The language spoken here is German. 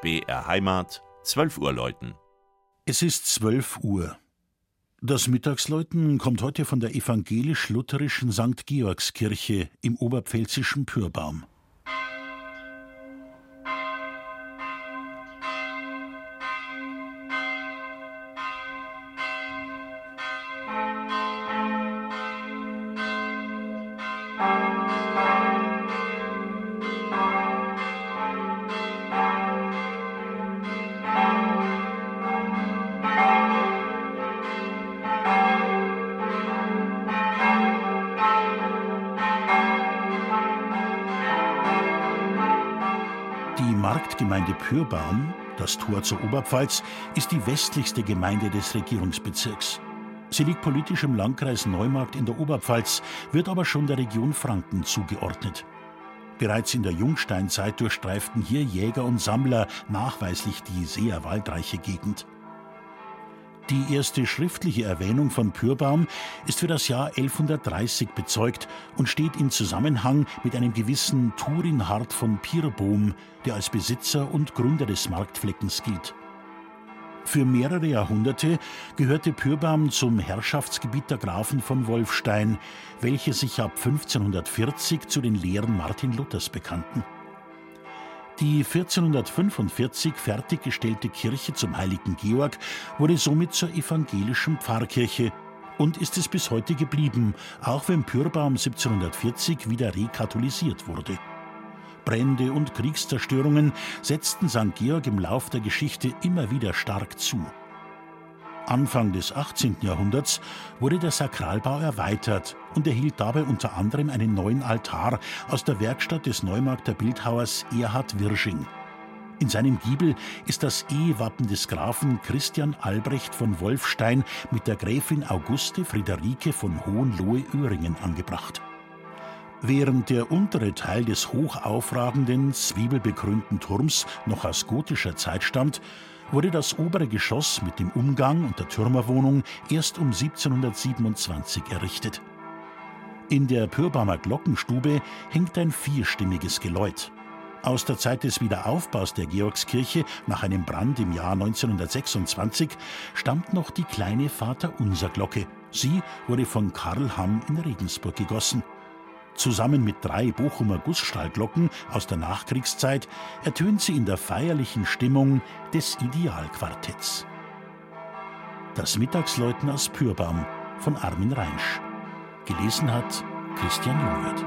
BR Heimat, 12 Uhr läuten. Es ist 12 Uhr. Das Mittagsläuten kommt heute von der evangelisch-lutherischen St. Georgskirche im oberpfälzischen Pürbaum. Die Marktgemeinde Pürbaum, das Tor zur Oberpfalz, ist die westlichste Gemeinde des Regierungsbezirks. Sie liegt politisch im Landkreis Neumarkt in der Oberpfalz, wird aber schon der Region Franken zugeordnet. Bereits in der Jungsteinzeit durchstreiften hier Jäger und Sammler nachweislich die sehr waldreiche Gegend. Die erste schriftliche Erwähnung von Pürbaum ist für das Jahr 1130 bezeugt und steht in Zusammenhang mit einem gewissen Turinhard von Pirbohm, der als Besitzer und Gründer des Marktfleckens gilt. Für mehrere Jahrhunderte gehörte Pürbaum zum Herrschaftsgebiet der Grafen von Wolfstein, welche sich ab 1540 zu den Lehren Martin Luthers bekannten. Die 1445 fertiggestellte Kirche zum heiligen Georg wurde somit zur evangelischen Pfarrkirche und ist es bis heute geblieben, auch wenn Pürbaum 1740 wieder rekatholisiert wurde. Brände und Kriegszerstörungen setzten St. Georg im Lauf der Geschichte immer wieder stark zu. Anfang des 18. Jahrhunderts wurde der Sakralbau erweitert und erhielt dabei unter anderem einen neuen Altar aus der Werkstatt des Neumarkter Bildhauers Erhard Wirsching. In seinem Giebel ist das Ehewappen des Grafen Christian Albrecht von Wolfstein mit der Gräfin Auguste Friederike von Hohenlohe-Öhringen angebracht. Während der untere Teil des hochaufragenden, zwiebelbekrönten Turms noch aus gotischer Zeit stammt, wurde das obere Geschoss mit dem Umgang und der Türmerwohnung erst um 1727 errichtet. In der Pürbaumer Glockenstube hängt ein vierstimmiges Geläut. Aus der Zeit des Wiederaufbaus der Georgskirche nach einem Brand im Jahr 1926 stammt noch die kleine Vaterunser-Glocke. Sie wurde von Karl Hamm in Regensburg gegossen. Zusammen mit drei Bochumer Gussstahlglocken aus der Nachkriegszeit ertönt sie in der feierlichen Stimmung des Idealquartetts. Das Mittagsläuten aus Pürbaum von Armin Reinsch. Gelesen hat Christian Jungwirth.